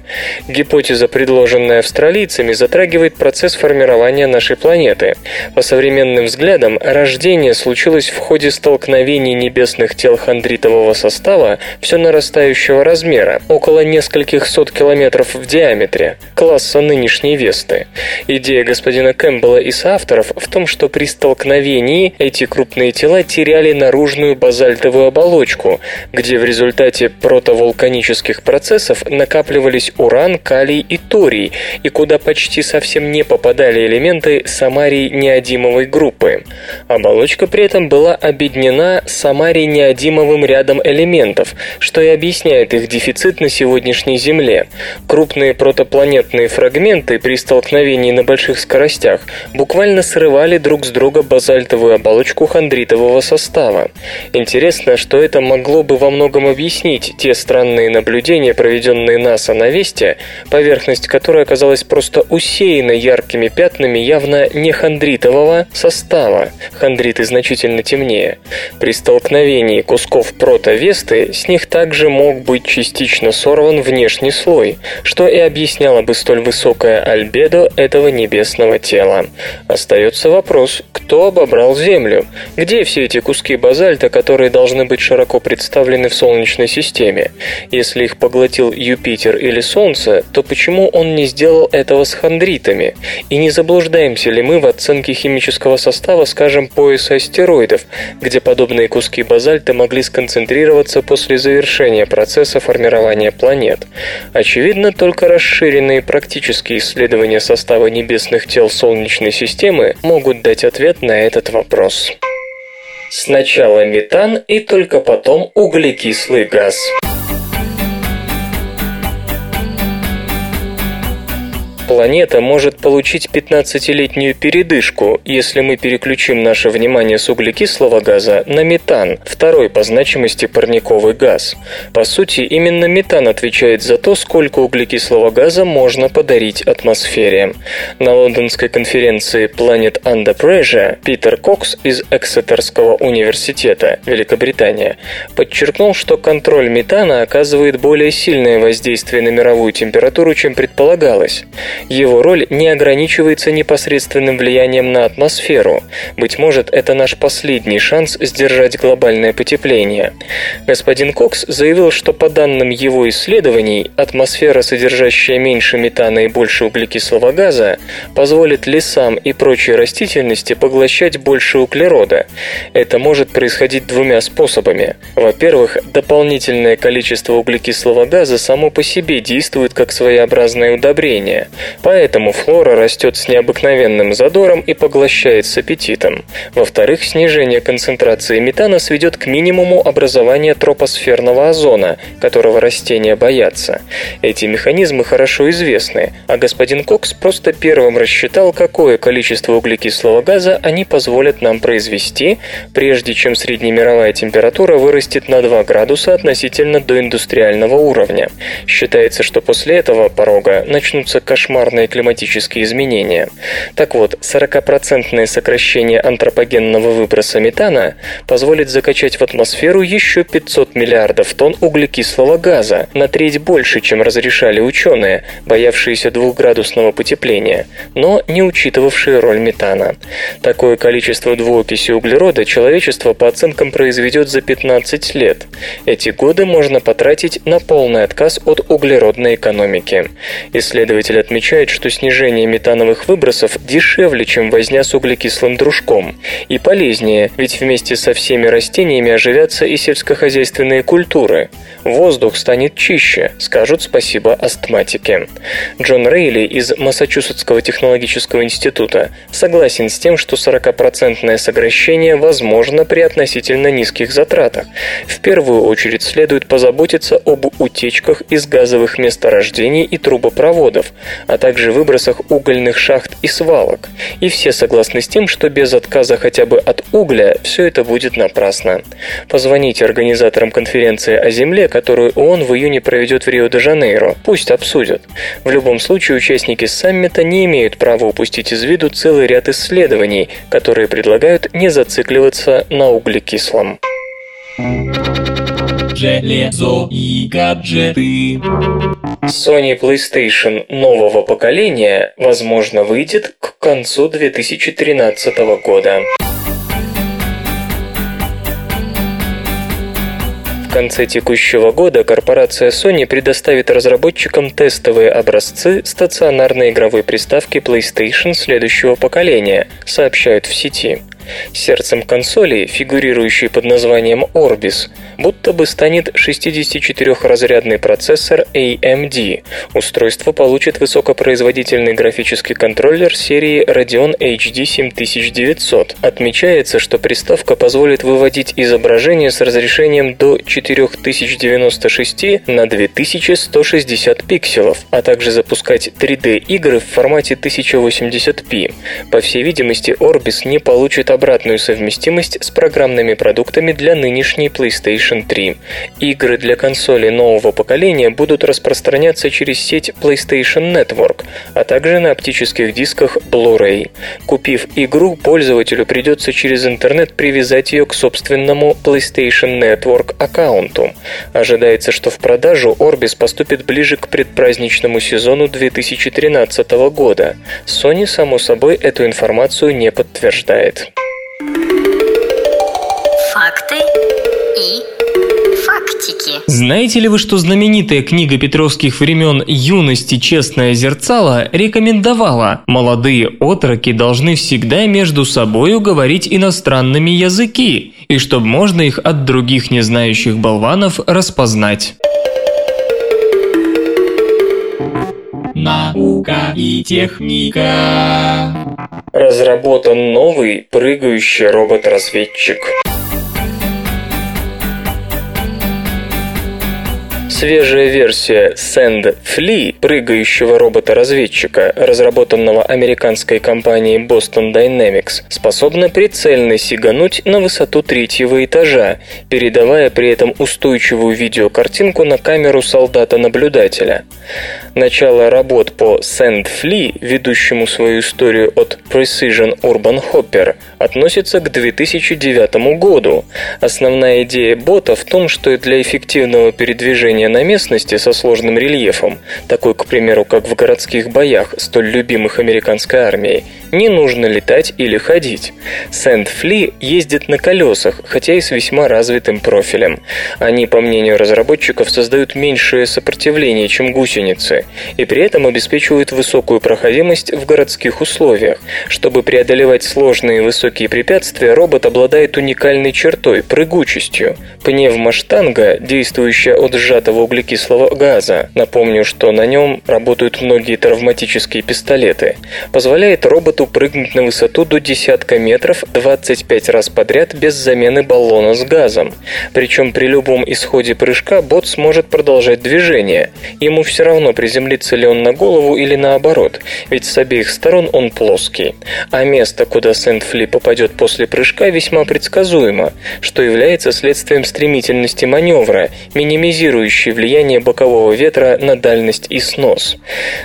Гипотеза, предложенная австралийцами, затрагивает процесс формирования нашей планеты. По современным взглядам, рождение случилось в ходе столкновений небесных тел хондритового состава все нарастающего размера, около нескольких сот километров в диаметре, класса нынешней Весты. Идея господина Кэмпбелла и соавторов в том, что при столкновении эти крупные тела теряли наружную базальтовую оболочку, где в результате протовулканических процессов накапливались использовались уран, калий и торий, и куда почти совсем не попадали элементы самарий-неодимовой группы. Оболочка при этом была объединена самарий-неодимовым рядом элементов, что и объясняет их дефицит на сегодняшней Земле. Крупные протопланетные фрагменты при столкновении на больших скоростях буквально срывали друг с друга базальтовую оболочку хондритового состава. Интересно, что это могло бы во многом объяснить те странные наблюдения, проведенные НАСА на Весте, поверхность которой оказалась просто усеяна яркими пятнами явно не хондритового состава. Хондриты значительно темнее. При столкновении кусков протовесты с них также мог быть частично сорван внешний слой, что и объясняло бы столь высокое альбедо этого небесного тела. Остается вопрос, кто обобрал Землю? Где все эти куски базальта, которые должны быть широко представлены в Солнечной системе? Если их поглотил Юпитер или Солнце, то почему он не сделал этого с хондритами? И не заблуждаемся ли мы в оценке химического состава, скажем, пояса астероидов, где подобные куски базальта могли сконцентрироваться после завершения процесса формирования планет? Очевидно, только расширенные практические исследования состава небесных тел Солнечной системы могут дать ответ на этот вопрос. Сначала метан и только потом углекислый газ. Планета может получить 15-летнюю передышку, если мы переключим наше внимание с углекислого газа на метан, второй по значимости парниковый газ. По сути, именно метан отвечает за то, сколько углекислого газа можно подарить атмосфере. На лондонской конференции Planet Under Pressure Питер Кокс из Эксетерского университета, Великобритания, подчеркнул, что контроль метана оказывает более сильное воздействие на мировую температуру, чем предполагалось. Его роль не ограничивается непосредственным влиянием на атмосферу. Быть может, это наш последний шанс сдержать глобальное потепление. Господин Кокс заявил, что по данным его исследований, атмосфера, содержащая меньше метана и больше углекислого газа, позволит лесам и прочей растительности поглощать больше углерода. Это может происходить двумя способами. Во-первых, дополнительное количество углекислого газа само по себе действует как своеобразное удобрение. Поэтому флора растет с необыкновенным задором и поглощает с аппетитом. Во-вторых, снижение концентрации метана сведет к минимуму образование тропосферного озона, которого растения боятся. Эти механизмы хорошо известны, а господин Кокс просто первым рассчитал, какое количество углекислого газа они позволят нам произвести, прежде чем среднемировая температура вырастет на 2 градуса относительно до индустриального уровня. Считается, что после этого порога начнутся кошмары кошмарные климатические изменения. Так вот, 40% сокращение антропогенного выброса метана позволит закачать в атмосферу еще 500 миллиардов тонн углекислого газа, на треть больше, чем разрешали ученые, боявшиеся двухградусного потепления, но не учитывавшие роль метана. Такое количество двуокиси углерода человечество по оценкам произведет за 15 лет. Эти годы можно потратить на полный отказ от углеродной экономики. Исследователь отмечает, отмечает, что снижение метановых выбросов дешевле, чем возня с углекислым дружком, и полезнее, ведь вместе со всеми растениями оживятся и сельскохозяйственные культуры. Воздух станет чище, скажут спасибо астматики. Джон Рейли из Массачусетского технологического института согласен с тем, что 40% сокращение возможно при относительно низких затратах. В первую очередь следует позаботиться об утечках из газовых месторождений и трубопроводов, также выбросах угольных шахт и свалок. И все согласны с тем, что без отказа хотя бы от угля все это будет напрасно. Позвоните организаторам конференции о Земле, которую ООН в июне проведет в Рио-де-Жанейро. Пусть обсудят. В любом случае, участники саммита не имеют права упустить из виду целый ряд исследований, которые предлагают не зацикливаться на углекислом. Железо и гаджеты. Sony PlayStation нового поколения, возможно, выйдет к концу 2013 года. В конце текущего года корпорация Sony предоставит разработчикам тестовые образцы стационарной игровой приставки PlayStation следующего поколения, сообщают в сети. Сердцем консоли, фигурирующей под названием Orbis, будто бы станет 64-разрядный процессор AMD. Устройство получит высокопроизводительный графический контроллер серии Radeon HD 7900. Отмечается, что приставка позволит выводить изображение с разрешением до 4096 на 2160 пикселов, а также запускать 3D-игры в формате 1080p. По всей видимости, Orbis не получит обратную совместимость с программными продуктами для нынешней PlayStation 3. Игры для консолей нового поколения будут распространяться через сеть PlayStation Network, а также на оптических дисках Blu-ray. Купив игру, пользователю придется через интернет привязать ее к собственному PlayStation Network аккаунту. Ожидается, что в продажу Orbis поступит ближе к предпраздничному сезону 2013 года. Sony, само собой, эту информацию не подтверждает. Факты и фактики. Знаете ли вы, что знаменитая книга петровских времен «Юности. Честное зерцало» рекомендовала «Молодые отроки должны всегда между собою говорить иностранными языки, и чтобы можно их от других незнающих болванов распознать». Наука и техника. Разработан новый прыгающий робот-разведчик. Свежая версия Sand Flea, прыгающего робота-разведчика, разработанного американской компанией Boston Dynamics, способна прицельно сигануть на высоту третьего этажа, передавая при этом устойчивую видеокартинку на камеру солдата-наблюдателя. Начало работ по Sand Flea, ведущему свою историю от Precision Urban Hopper, относится к 2009 году. Основная идея бота в том, что для эффективного передвижения на местности со сложным рельефом, такой, к примеру, как в городских боях, столь любимых американской армией, не нужно летать или ходить. Сэнд Фли ездит на колесах, хотя и с весьма развитым профилем. Они, по мнению разработчиков, создают меньшее сопротивление, чем гусеницы, и при этом обеспечивают высокую проходимость в городских условиях. Чтобы преодолевать сложные и высокие препятствия, робот обладает уникальной чертой – прыгучестью. Пневмоштанга, действующая от сжатого углекислого газа, напомню, что на нем работают многие травматические пистолеты, позволяет роботу прыгнуть на высоту до десятка метров 25 раз подряд без замены баллона с газом. Причем при любом исходе прыжка бот сможет продолжать движение. Ему все равно приземлиться ли он на голову или наоборот, ведь с обеих сторон он плоский. А место, куда Сент-Фли попадет после прыжка, весьма предсказуемо, что является следствием стремительности маневра, минимизирующей влияние бокового ветра на дальность и снос.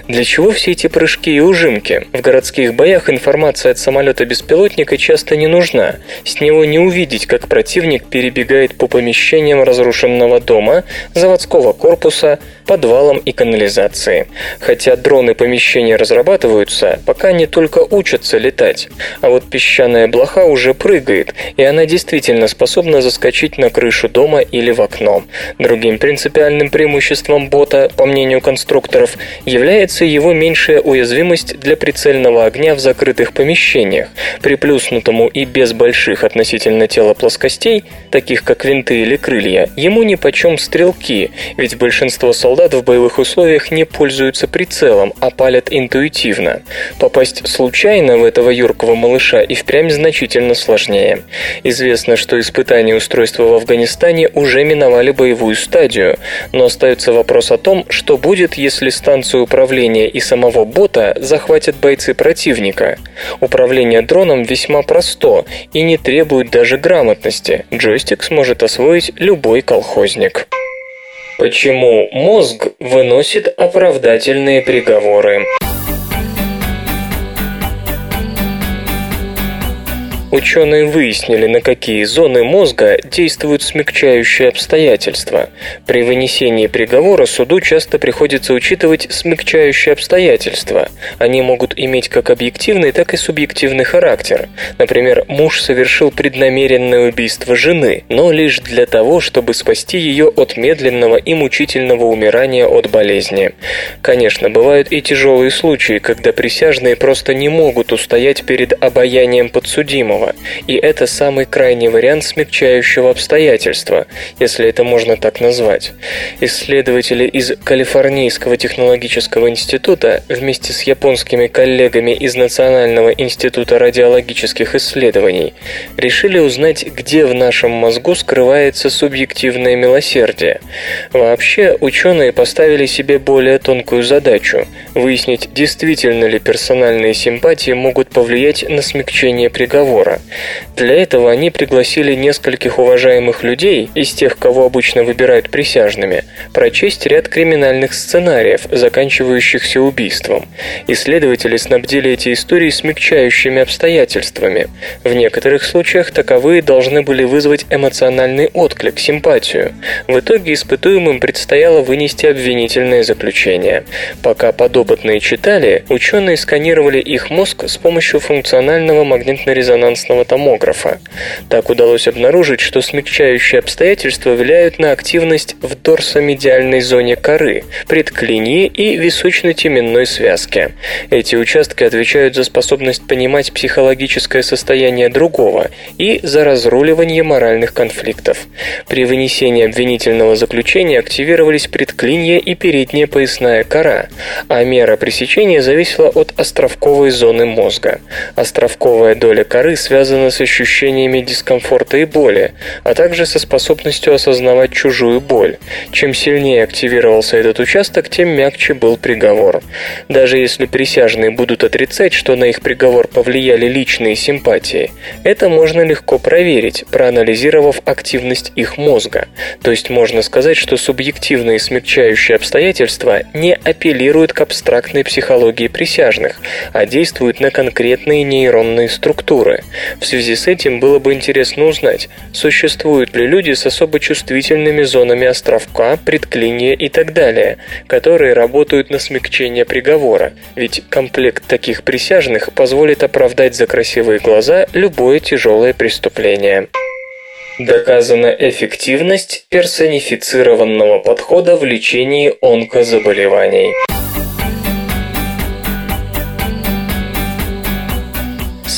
Для чего все эти прыжки и ужимки? В городских боях информация от самолета-беспилотника часто не нужна. С него не увидеть, как противник перебегает по помещениям разрушенного дома, заводского корпуса, подвалам и канализации. Хотя дроны помещения разрабатываются, пока не только учатся летать. А вот песчаная блоха уже прыгает, и она действительно способна заскочить на крышу дома или в окно. Другим принципиальным преимуществом бота, по мнению конструкторов, является его меньшая уязвимость для прицельного огня в закрытых помещениях. Приплюснутому и без больших относительно тела плоскостей, таких как винты или крылья, ему нипочем стрелки, ведь большинство солдат в боевых условиях не пользуются прицелом, а палят интуитивно. Попасть случайно в этого юркого малыша и впрямь значительно сложнее. Известно, что испытания устройства в Афганистане уже миновали боевую стадию, но остается вопрос о том, что будет, если станцию управления и самого бота захватят бойцы противника. Управление дроном весьма просто и не требует даже грамотности. Джойстик сможет освоить любой колхозник. Почему мозг выносит оправдательные приговоры? Ученые выяснили, на какие зоны мозга действуют смягчающие обстоятельства. При вынесении приговора суду часто приходится учитывать смягчающие обстоятельства. Они могут иметь как объективный, так и субъективный характер. Например, муж совершил преднамеренное убийство жены, но лишь для того, чтобы спасти ее от медленного и мучительного умирания от болезни. Конечно, бывают и тяжелые случаи, когда присяжные просто не могут устоять перед обаянием подсудимого. Лекарства, и это самый крайний вариант смягчающего обстоятельства, если это можно так назвать. Исследователи из Калифорнийского технологического института вместе с японскими коллегами из Национального института радиологических исследований решили узнать, где в нашем мозгу скрывается субъективное милосердие. Вообще, ученые поставили себе более тонкую задачу – выяснить, действительно ли персональные симпатии могут повлиять на смягчение приговора. Для этого они пригласили нескольких уважаемых людей, из тех, кого обычно выбирают присяжными, прочесть ряд криминальных сценариев, заканчивающихся убийством. Исследователи снабдили эти истории смягчающими обстоятельствами. В некоторых случаях таковые должны были вызвать эмоциональный отклик, симпатию. В итоге испытуемым предстояло вынести обвинительное заключение. Пока подопытные читали, ученые сканировали их мозг с помощью функционального магнитно-резонансного томографа. Так удалось обнаружить, что смягчающие обстоятельства влияют на активность в дорсомедиальной зоне коры, предклинии и височно-теменной связке. Эти участки отвечают за способность понимать психологическое состояние другого и за разруливание моральных конфликтов. При вынесении обвинительного заключения активировались предклинья и передняя поясная кора, а мера пресечения зависела от островковой зоны мозга. Островковая доля коры связана с ощущениями дискомфорта и боли, а также со способностью осознавать чужую боль. Чем сильнее активировался этот участок, тем мягче был приговор. Даже если присяжные будут отрицать, что на их приговор повлияли личные симпатии, это можно легко проверить, проанализировав активность их мозга. То есть можно сказать, что субъективные смягчающие обстоятельства не апеллируют к абстрактной психологии присяжных, а действуют на конкретные нейронные структуры. В связи с этим было бы интересно узнать, существуют ли люди с особо чувствительными зонами островка, предклиния и так далее, которые работают на смягчение приговора, ведь комплект таких присяжных позволит оправдать за красивые глаза любое тяжелое преступление. Доказана эффективность персонифицированного подхода в лечении онкозаболеваний.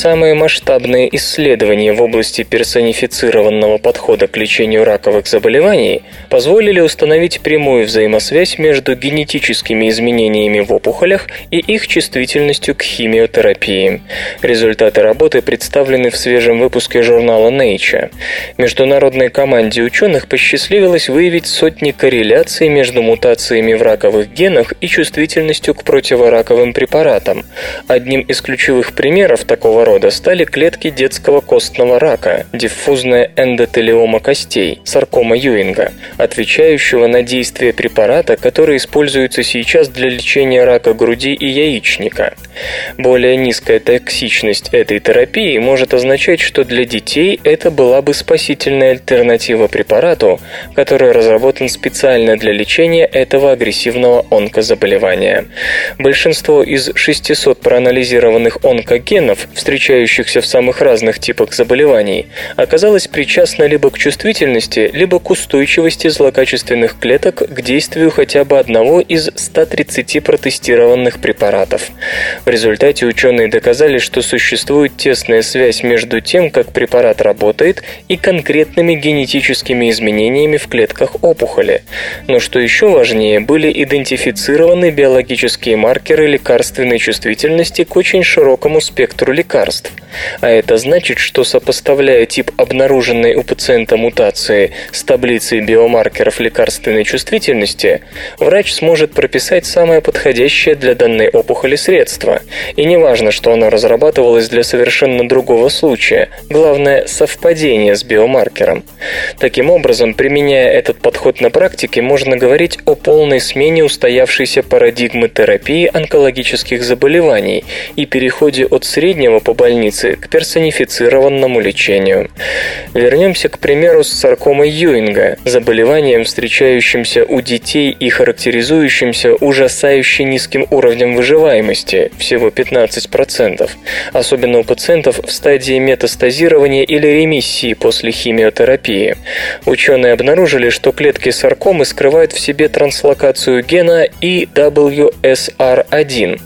Самые масштабные исследования в области персонифицированного подхода к лечению раковых заболеваний позволили установить прямую взаимосвязь между генетическими изменениями в опухолях и их чувствительностью к химиотерапии. Результаты работы представлены в свежем выпуске журнала Nature. Международной команде ученых посчастливилось выявить сотни корреляций между мутациями в раковых генах и чувствительностью к противораковым препаратам. Одним из ключевых примеров такого рода рода стали клетки детского костного рака, диффузная эндотелиома костей, саркома Юинга, отвечающего на действие препарата, который используется сейчас для лечения рака груди и яичника. Более низкая токсичность этой терапии может означать, что для детей это была бы спасительная альтернатива препарату, который разработан специально для лечения этого агрессивного онкозаболевания. Большинство из 600 проанализированных онкогенов встречаются встречающихся в самых разных типах заболеваний, оказалась причастна либо к чувствительности, либо к устойчивости злокачественных клеток к действию хотя бы одного из 130 протестированных препаратов. В результате ученые доказали, что существует тесная связь между тем, как препарат работает, и конкретными генетическими изменениями в клетках опухоли. Но что еще важнее, были идентифицированы биологические маркеры лекарственной чувствительности к очень широкому спектру лекарств лекарств. А это значит, что сопоставляя тип обнаруженной у пациента мутации с таблицей биомаркеров лекарственной чувствительности, врач сможет прописать самое подходящее для данной опухоли средство. И не важно, что оно разрабатывалось для совершенно другого случая, главное – совпадение с биомаркером. Таким образом, применяя этот подход на практике, можно говорить о полной смене устоявшейся парадигмы терапии онкологических заболеваний и переходе от среднего по больнице к персонифицированному лечению. Вернемся к примеру с саркомой Юинга, заболеванием, встречающимся у детей и характеризующимся ужасающе низким уровнем выживаемости, всего 15%, особенно у пациентов в стадии метастазирования или ремиссии после химиотерапии. Ученые обнаружили, что клетки саркомы скрывают в себе транслокацию гена EWSR1,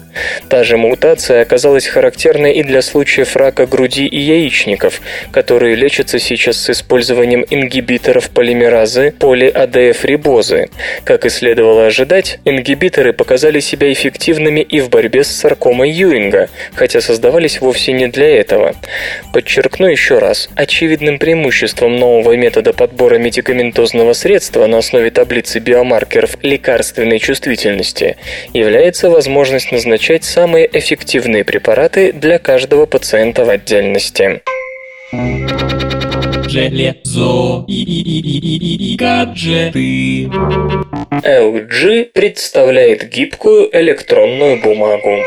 Та же мутация оказалась характерной и для случаев рака груди и яичников, которые лечатся сейчас с использованием ингибиторов полимеразы поли-АДФ-рибозы. Как и следовало ожидать, ингибиторы показали себя эффективными и в борьбе с саркомой Юринга, хотя создавались вовсе не для этого. Подчеркну еще раз, очевидным преимуществом нового метода подбора медикаментозного средства на основе таблицы биомаркеров лекарственной чувствительности является возможность назначать самые эффективные препараты для каждого пациента в отдельности. Железо и, гаджеты. LG представляет гибкую электронную бумагу.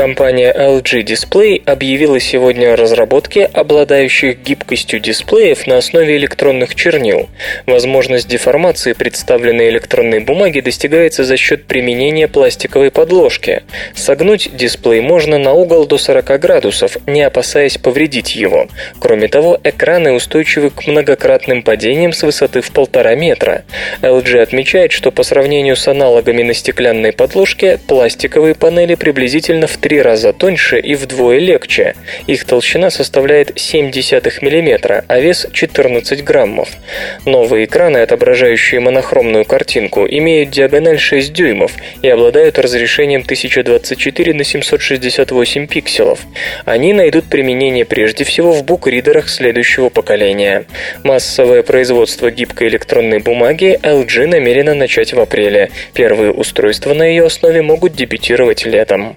Компания LG Display объявила сегодня о разработке обладающих гибкостью дисплеев на основе электронных чернил. Возможность деформации представленной электронной бумаги достигается за счет применения пластиковой подложки. Согнуть дисплей можно на угол до 40 градусов, не опасаясь повредить его. Кроме того, экраны устойчивы к многократным падениям с высоты в полтора метра. LG отмечает, что по сравнению с аналогами на стеклянной подложке, пластиковые панели приблизительно в три раза тоньше и вдвое легче. Их толщина составляет 0,7 мм, а вес 14 граммов. Новые экраны, отображающие монохромную картинку, имеют диагональ 6 дюймов и обладают разрешением 1024 на 768 пикселов. Они найдут применение прежде всего в букридерах следующего поколения. Массовое производство гибкой электронной бумаги LG намерена начать в апреле. Первые устройства на ее основе могут дебютировать летом.